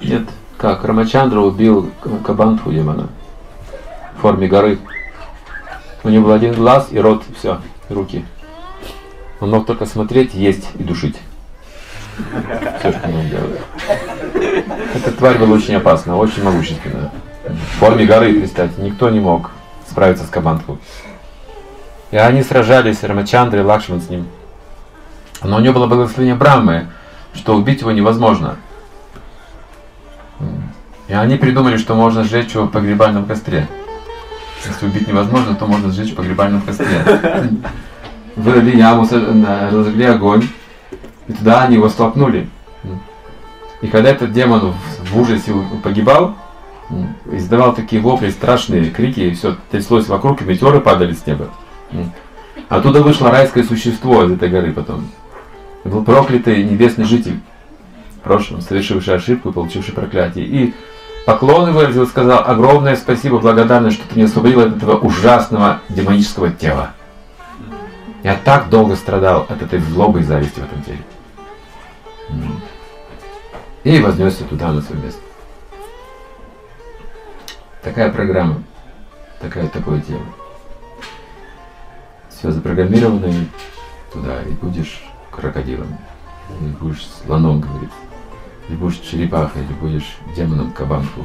Нет, как Рамачандра убил Кабантху демона в форме горы. У него был один глаз и рот, все, и руки. Он мог только смотреть, есть и душить. Все, что он делал. Эта тварь была очень опасна, очень могущественная. В форме горы, представьте, никто не мог справиться с Кабантху. И они сражались, Рамачандра и Лакшман с ним. Но у него было благословение Брамы, что убить его невозможно. И они придумали, что можно сжечь его в погребальном костре. Если убить невозможно, то можно сжечь в погребальном костре. Вырыли яму, разожгли огонь, и туда они его столкнули. И когда этот демон в ужасе погибал, издавал такие вопли, страшные крики, и все тряслось вокруг, и метеоры падали с неба. Оттуда вышло райское существо из этой горы потом. Был проклятый небесный житель в прошлом, совершивший ошибку и получивший проклятие. И поклоны выразил, сказал, огромное спасибо, благодарность, что ты не освободил от этого ужасного демонического тела. Я так долго страдал от этой злобы и зависти в этом теле. И вознесся туда на свое место. Такая программа, такая, такое тело. Все запрограммировано и туда, и будешь крокодилом, или будешь слоном, говорит, или будешь черепахой, или будешь демоном кабанку.